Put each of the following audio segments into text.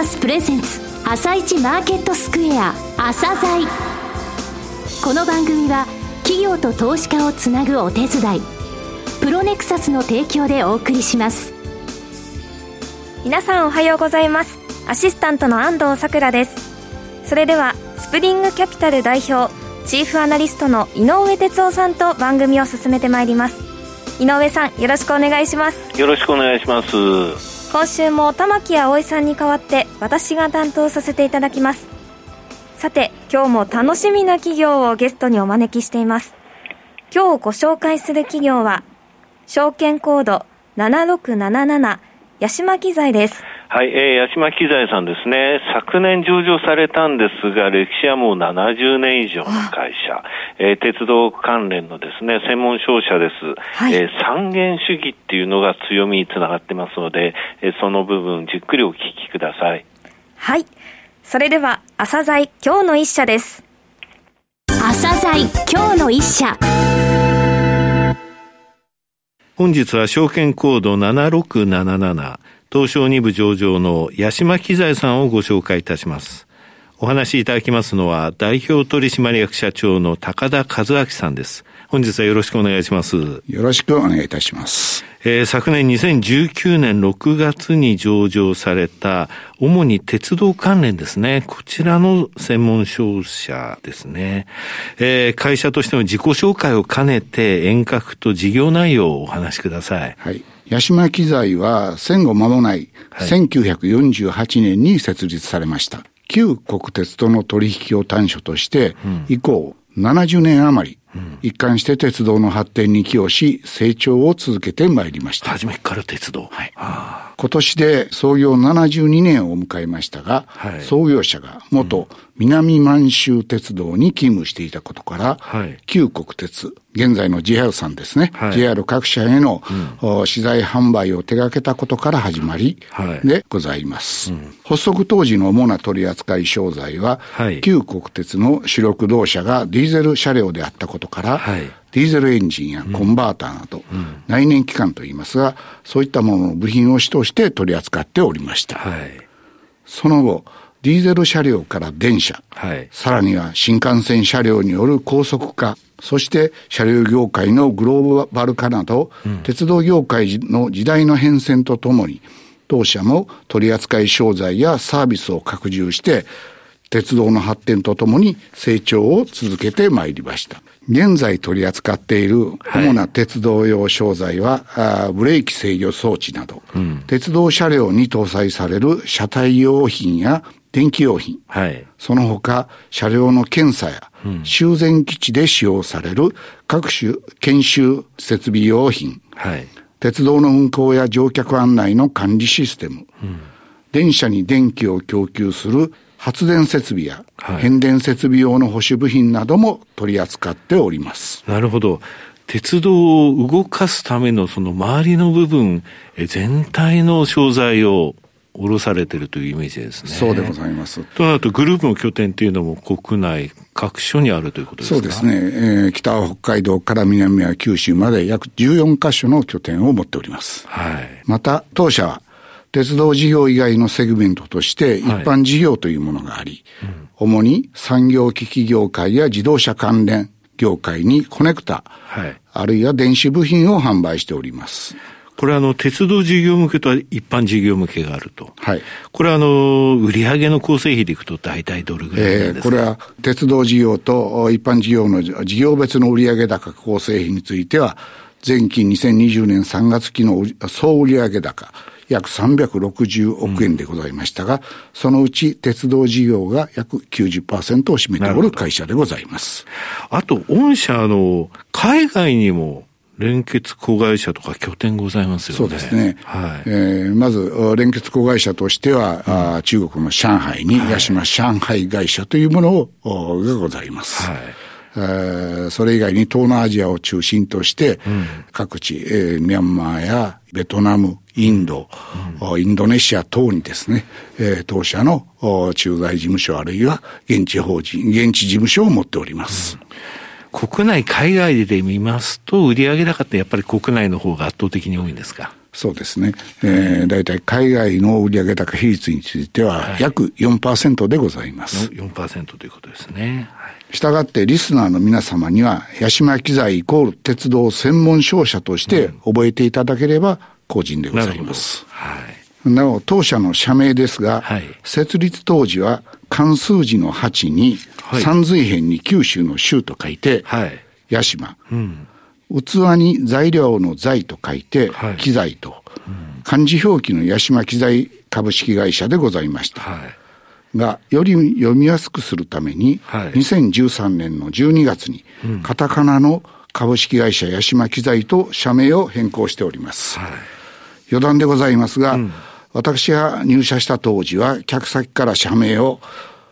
サスプレゼンツ朝一マーケットスクエア朝鮮。この番組は企業と投資家をつなぐお手伝いプロネクサスの提供でお送りします。皆さんおはようございます。アシスタントの安藤さくらです。それではスプリングキャピタル代表チーフアナリストの井上哲夫さんと番組を進めてまいります。井上さんよろしくお願いします。よろしくお願いします今週も玉木葵さんに代わって私が担当させていただきます。さて今日も楽しみな企業をゲストにお招きしています。今日ご紹介する企業は証券コード7677八島機材です。はい、えー、八島機材さんですね、昨年上場されたんですが、歴史はもう70年以上の会社、えー、鉄道関連のですね、専門商社です。はい、えー、三元主義っていうのが強みにつながってますので、えー、その部分、じっくりお聞きください。はい。それでは、朝鮮今日の一社です。朝鮮今日の一社。本日は証券コード7677東証2部上場の八島機材さんをご紹介いたします。お話しいただきますのは、代表取締役社長の高田和明さんです。本日はよろしくお願いします。よろしくお願いいたします。えー、昨年2019年6月に上場された、主に鉄道関連ですね。こちらの専門商社ですね。えー、会社としての自己紹介を兼ねて遠隔と事業内容をお話しください。はい。八島機材は戦後間もない1948年に設立されました。旧国鉄との取引を短所として、以降70年余り、一貫して鉄道の発展に寄与し、成長を続けてまいりました。初めから鉄道。はい。今年で創業72年を迎えましたが、はい、創業者が元南満州鉄道に勤務していたことから、はい、旧国鉄、現在の JR さんですね、はい、JR 各社への、うん、資材販売を手掛けたことから始まり、でございます、うん、発足当時の主な取扱商材は、旧国鉄の主力同社がディーゼル車両であったことから、ディーゼルエンジンやコンバーターなど、うん、内燃機関といいますが、そういったものの部品を主として取り扱っておりました。はい、その後、ディーゼル車両から電車、はい、さらには新幹線車両による高速化、そして車両業界のグローバル化など、うん、鉄道業界の時代の変遷とともに、当社も取扱商材やサービスを拡充して、鉄道の発展とともに成長を続けてまいりました。現在取り扱っている主な鉄道用商材は、はい、ブレーキ制御装置など、うん、鉄道車両に搭載される車体用品や電気用品、はい、その他車両の検査や、修繕基地で使用される各種研修設備用品、はい、鉄道の運行や乗客案内の管理システム、うん、電車に電気を供給する発電設備や変電設備用の保守部品なども取り扱っております。なるほど。鉄道を動かすためのその周りの部分、全体の商材を下ろされてるというイメージですね。そうでございます。となると、グループの拠点っていうのも国内各所にあるということですか？そうですね。えー、北は北海道から南は九州まで約14カ所の拠点を持っております。はい。また、当社は鉄道事業以外のセグメントとして一般事業というものがあり、はいうん、主に産業機器業界や自動車関連業界にコネクタ、はい、あるいは電子部品を販売しております。これはあの、鉄道事業向けと一般事業向けがあると。はい。これはあの、売上の構成比でいくと大体どれぐらいですか、えー、これは鉄道事業と一般事業の事業別の売上高構成比については、前期2020年3月期の総売上高、約360億円でございましたが、そのうち鉄道事業が約90%を占めておる会社でございます。あと、御社の海外にも連結子会社とか拠点ございますよね。そうですね。はい。えー、まず、連結子会社としては、うん、中国の上海に、八島上海会社というものを、がございます。はい。それ以外に東南アジアを中心として、各地、えー、ミャンマーやベトナム、インド、うん、インドネシア等にですね、えー、当社の駐在事務所あるいは現地法人、現地事務所を持っております。うん、国内、海外で見ますと、売上高ってやっぱり国内の方が圧倒的に多いんですか？そうですね。えー、大体海外の売上高比率については約4%でございます。はい、4%ということですね。はい、したがってリスナーの皆様には、八島機材イコール鉄道専門商社として覚えていただければ個人でございます。はい。なお、当社の社名ですが、はい、設立当時は関数字の8に、三髄辺に九州の州と書いて、はい、八島。うん器に材料の材と書いて、機材と、漢字表記の八島機材株式会社でございました。はい、が、より読みやすくするために、はい、2013年の12月に、カタカナの株式会社八島機材と社名を変更しております。はい、余談でございますが、うん、私が入社した当時は、客先から社名を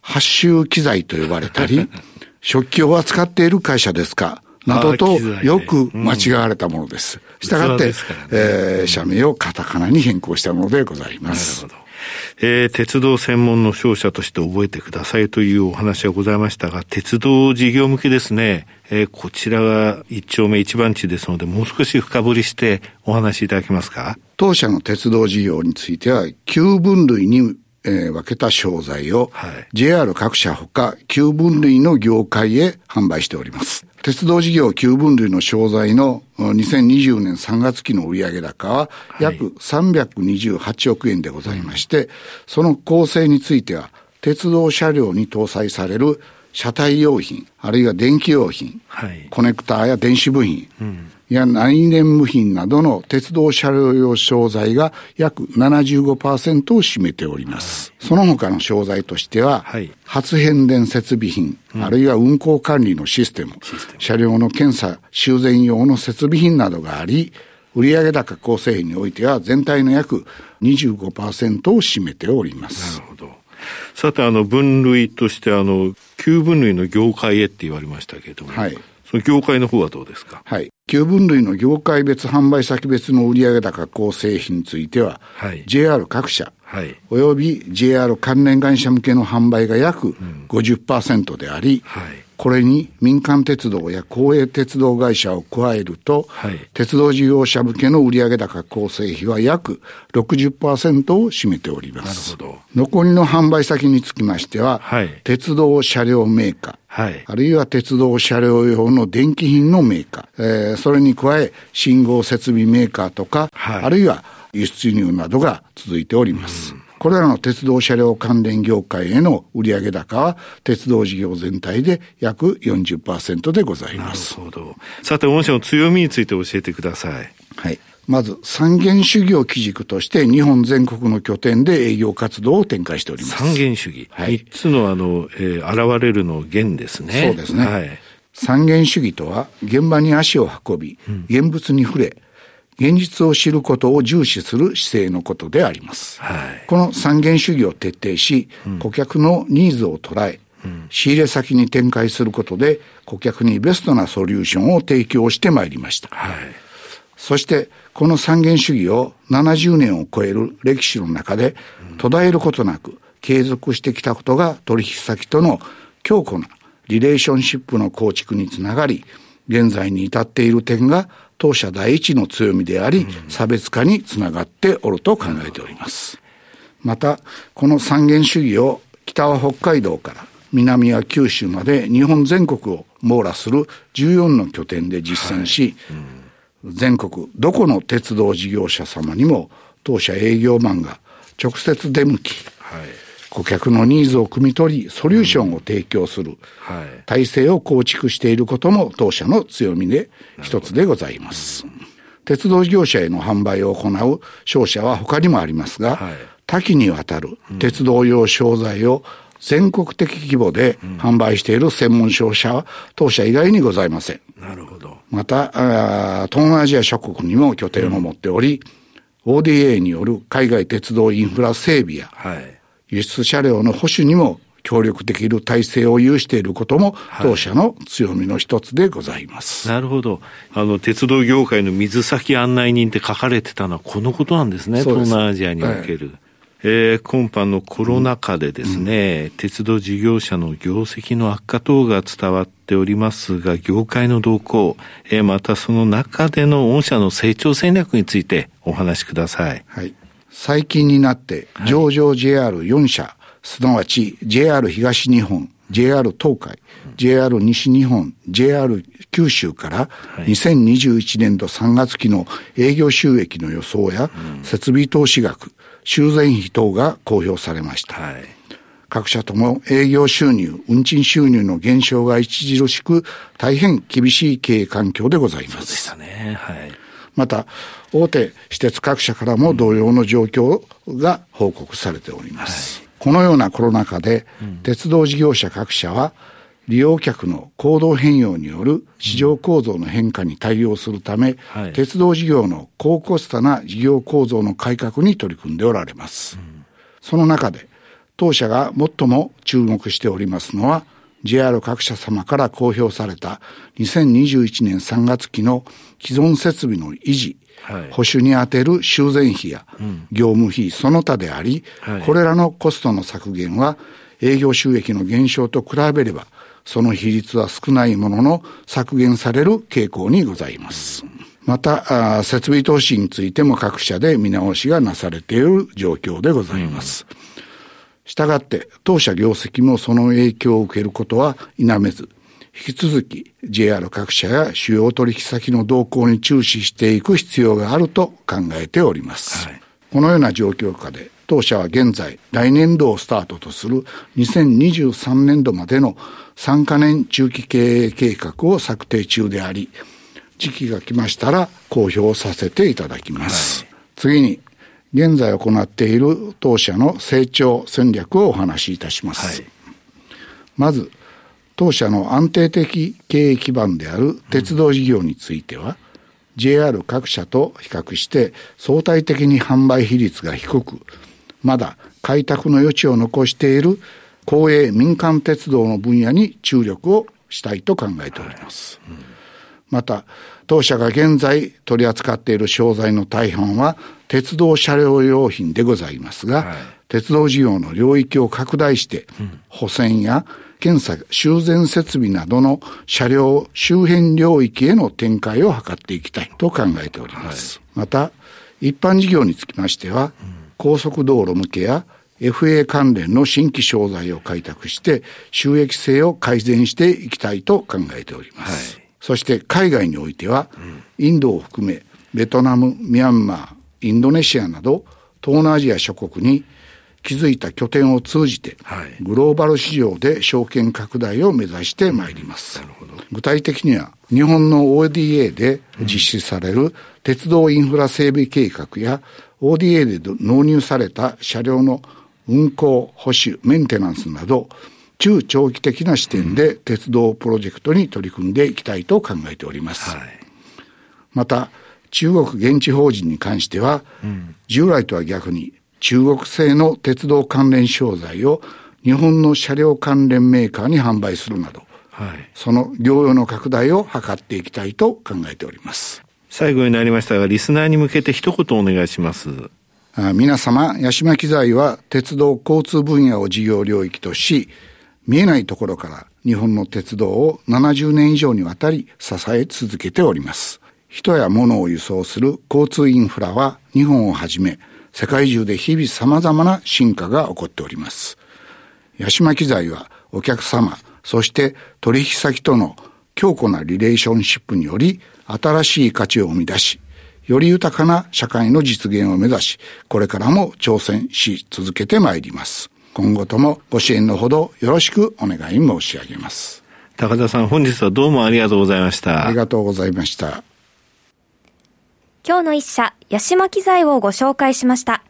発注機材と呼ばれたり、食器を扱っている会社ですかなどとよく間違われたものです。したがって、ねえー、社名をカタカナに変更したものでございます。なるほど。えー、鉄道専門の商社として覚えてくださいというお話はございましたが、鉄道事業向けですね、えー、こちらが一丁目一番地ですので、もう少し深掘りしてお話しいただけますか？当社の鉄道事業については、旧分類にえー、分けた商材を、はい、JR 各社ほか旧分類の業界へ販売しております。鉄道事業旧分類の商材の2020年3月期の売上高は約328億円でございまして、はい、その構成については鉄道車両に搭載される車体用品、あるいは電気用品、はい、コネクターや電子部品、うんや内燃部品などの鉄道車両用商材が約75%を占めております。はい、その他の商材としては、はい、発変電設備品、うん、あるいは運行管理のシステム、車両の検査、修繕用の設備品などがあり、売上高構成比においては全体の約25%を占めております。なるほど。さて、あの、分類として、あの、旧分類の業界へって言われましたけれども、はい。業界の方はどうですか？はい。旧分類の業界別販売先別の売上高構成比については、はい、JR 各社、はい、および JR 関連会社向けの販売が約50%であり、うんはい、これに民間鉄道や公営鉄道会社を加えると、はい、鉄道事業者向けの売上高構成比は約60%を占めております。なるほど。残りの販売先につきましては、はい、鉄道車両メーカー、はい、あるいは鉄道車両用の電気品のメーカー、えー、それに加え信号設備メーカーとか、はい、あるいは輸出入などが続いております。うんこれらの鉄道車両関連業界への売上高は、鉄道事業全体で約40%でございます。なるほど。さて、御社の強みについて教えてください。はい。まず、三元主義を基軸として、日本全国の拠点で営業活動を展開しております。三元主義。はい。三つの、あの、えー、現れるの元ですね。そうですね。はい。三元主義とは、現場に足を運び、現物に触れ、現実を知ることを重視する姿勢のことであります。はい、この三元主義を徹底し、うん、顧客のニーズを捉え、うん、仕入れ先に展開することで、顧客にベストなソリューションを提供してまいりました。はい、そして、この三元主義を70年を超える歴史の中で、途絶えることなく継続してきたことが取引先との強固なリレーションシップの構築につながり、現在に至っている点が当社第一の強みであり、差別化につながっておると考えております。また、この三元主義を北は北海道から南は九州まで日本全国を網羅する14の拠点で実践し、はい。うん、全国どこの鉄道事業者様にも当社営業マンが直接出向き、はい顧客のニーズを汲み取り、ソリューションを提供する、体制を構築していることも当社の強みで一つでございます。鉄道業者への販売を行う商社は他にもありますが、はい、多岐にわたる鉄道用商材を全国的規模で販売している専門商社は当社以外にございません。なるほど。また、東南アジア諸国にも拠点を持っており、うん、ODA による海外鉄道インフラ整備や、はい輸出車両の保守にも協力できる体制を有していることも、当社の強みの一つでございます。はい、なるほど。あの、鉄道業界の水先案内人って書かれてたのはこのことなんですね。す東南アジアにおける。はいえー、今般のコロナ禍でですね、うん、鉄道事業者の業績の悪化等が伝わっておりますが、業界の動向、えー、またその中での御社の成長戦略についてお話しください。はい。最近になって上場 JR4 社、はい、すなわち JR 東日本、JR 東海、JR 西日本、JR 九州から2021年度3月期の営業収益の予想や設備投資額、修繕費等が公表されました。はい、各社とも営業収入、運賃収入の減少が著しく大変厳しい経営環境でございます。そうでしたね。はい。また、大手私鉄各社からも同様の状況が報告されております。はい、このようなコロナ禍で、鉄道事業者各社は、利用客の行動変容による市場構造の変化に対応するため、はい、鉄道事業の高コストな事業構造の改革に取り組んでおられます。うん、その中で、当社が最も注目しておりますのは、JR 各社様から公表された2021年3月期の既存設備の維持、はい、保守に充てる修繕費や業務費その他であり、はい、これらのコストの削減は営業収益の減少と比べればその比率は少ないものの削減される傾向にございます。また、設備投資についても各社で見直しがなされている状況でございます。したがって、当社業績もその影響を受けることは否めず、引き続き JR 各社や主要取引先の動向に注視していく必要があると考えております。はい、このような状況下で、当社は現在、来年度をスタートとする2023年度までの3カ年中期経営計画を策定中であり、時期が来ましたら公表させていただきます。はい、次に、現在行っている当社の成長戦略をお話しいたします。はい、まず、当社の安定的経営基盤である鉄道事業については、うん、JR 各社と比較して相対的に販売比率が低く、まだ開拓の余地を残している公営民間鉄道の分野に注力をしたいと考えております。はいうん、また、当社が現在取り扱っている商材の大半は鉄道車両用品でございますが、はい、鉄道事業の領域を拡大して、うん、保線や検査、修繕設備などの車両周辺領域への展開を図っていきたいと考えております。はい、また、一般事業につきましては、うん高速道路向けや FA 関連の新規商材を開拓して収益性を改善していきたいと考えております。はい、そして海外においては、インドを含めベトナム、ミャンマー、インドネシアなど東南アジア諸国に築いた拠点を通じて、グローバル市場で証券拡大を目指してまいります。具体的には、日本の ODA で実施される鉄道インフラ整備計画や、ODA で納入された車両の運行、保守、メンテナンスなど、中長期的な視点で鉄道プロジェクトに取り組んでいきたいと考えております。はい、また、中国現地法人に関しては、うん、従来とは逆に中国製の鉄道関連商材を日本の車両関連メーカーに販売するなど、はい、その業用の拡大を図っていきたいと考えております。最後になりましたが、リスナーに向けて一言お願いします。皆様、八島機材は鉄道交通分野を事業領域とし、見えないところから日本の鉄道を70年以上にわたり支え続けております。人や物を輸送する交通インフラは日本をはじめ世界中で日々様々な進化が起こっております。八島機材はお客様、そして取引先との強固なリレーションシップにより新しい価値を生み出し、より豊かな社会の実現を目指し、これからも挑戦し続けてまいります。今後ともご支援のほどよろしくお願い申し上げます。高田さん、本日はどうもありがとうございました。ありがとうございました。今日の一社、八島機材をご紹介しました。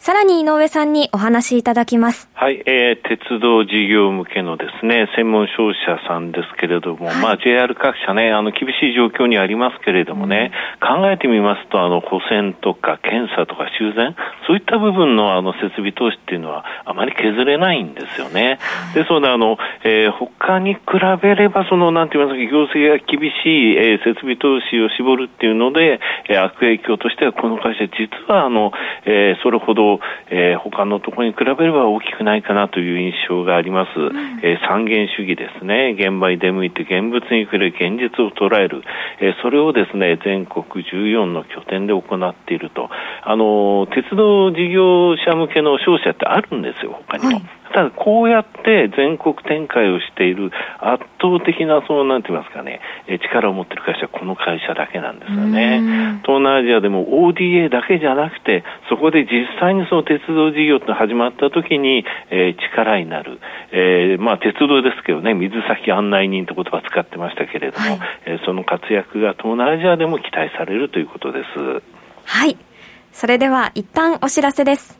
さらに井上さんにお話しいただきます。はい、えー、鉄道事業向けのですね、専門商社さんですけれども、はい、まあ JR 各社ね、あの厳しい状況にありますけれどもね、うん、考えてみますと、あの保線とか検査とか修繕、そういった部分のあの設備投資っていうのはあまり削れないんですよね。ですので、あの、えー、他に比べれば、その、なんて言いますか、業績が厳しい、えー、設備投資を絞るっていうので、えー、悪影響としてはこの会社、実はあの、えー、それほどと、えー、他のところに比べれば大きくないかなという印象があります。うん、えー、三元主義ですね。現場に出向いて現物に触れ現実を捉える。えー、それをですね、全国14の拠点で行っていると。あの、鉄道事業者向けの商社ってあるんですよ、他にも。はいただ、こうやって全国展開をしている圧倒的な、その、なんて言いますかね、力を持っている会社はこの会社だけなんですよね。東南アジアでも ODA だけじゃなくて、そこで実際にその鉄道事業って始まった時に、えー、力になる。えー、まあ、鉄道ですけどね、水先案内人って言葉使ってましたけれども、はい、えー、その活躍が東南アジアでも期待されるということです。はい。それでは、一旦お知らせです。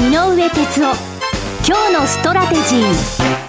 井上哲夫。今日のストラテジー。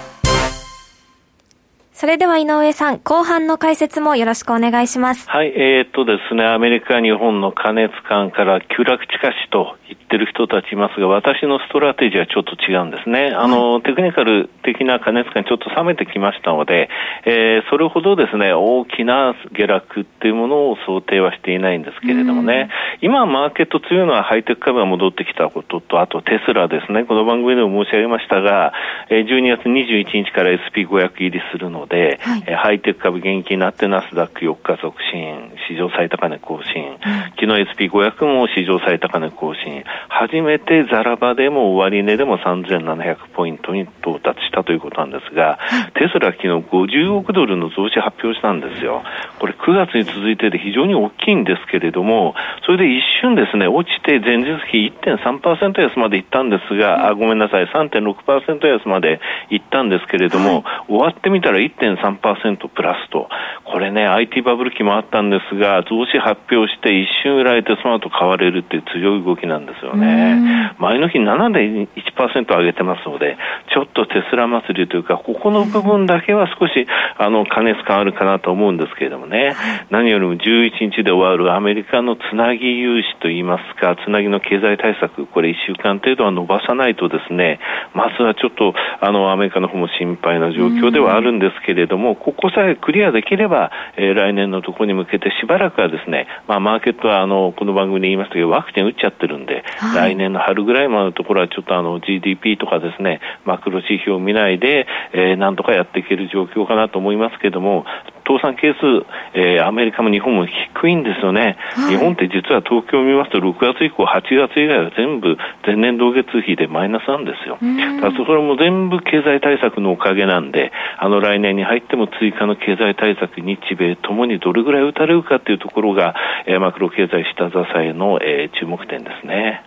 それでは井上さん、後半の解説もよろしくお願いします。はい、えー、っとですね、アメリカ、日本の過熱感から急落近しと言ってる人たちいますが、私のストラテジーはちょっと違うんですね。あの、はい、テクニカル的な過熱感ちょっと冷めてきましたので、えー、それほどですね、大きな下落っていうものを想定はしていないんですけれどもね、今マーケット強いのはハイテク株が戻ってきたことと、あとテスラですね、この番組でも申し上げましたが、12月21日から SP500 入りするので、で、はい、ハイテク株元気になってナスダック4日続伸、史上最高値更新、うん、昨日 SP500 も史上最高値更新、初めてザラバでも終値でも3700ポイントに到達したということなんですが、はい、テスラ昨日50億ドルの増資発表したんですよ。これ9月に続いてで非常に大きいんですけれども、それで一瞬ですね、落ちて前日比1.3%安までいったんですが、あ、ごめんなさい、3.6%安までいったんですけれども、はい、終わってみたら1.3%プラスと、これね、IT バブル期もあったんですが、増資発表して一瞬売られてその後買われるっていう強い動きなんですよね。前の日7.1%上げてますので、ちょっとテスラ祭りというか、ここの部分だけは少し、あの、加熱感あるかなと思うんですけれどもね、何よりも11日で終わるアメリカのつなぎ融資といいますか、つなぎの経済対策、これ1週間程度は伸ばさないとですね、まずはちょっと、あの、アメリカの方も心配な状況ではあるんですけれども、ここさえクリアできれば、えー、来年のところに向けてしばらくはですね、まあ、マーケットは、あの、この番組で言いましたけど、ワクチン打っちゃってるんで、はい、来年の春ぐらいまでのところはちょっとあの、GDP とかですね、マクロ指標を見ないで、えー、なんとかやっていける状況かなと思いますけれども、倒産係数、えー、アメリカも日本も低いんですよね、はい、日本って実は東京を見ますと、6月以降、8月以外は全部前年同月比でマイナスなんですよ。だそれも全部経済対策のおかげなんで、あの来年に入っても追加の経済対策、日米ともにどれぐらい打たれるかというところが、えー、マクロ経済下支えの、えー、注目点ですね。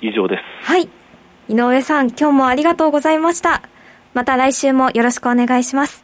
以上です。はい。井上さん、今日もありがとうございました。また来週もよろしくお願いします。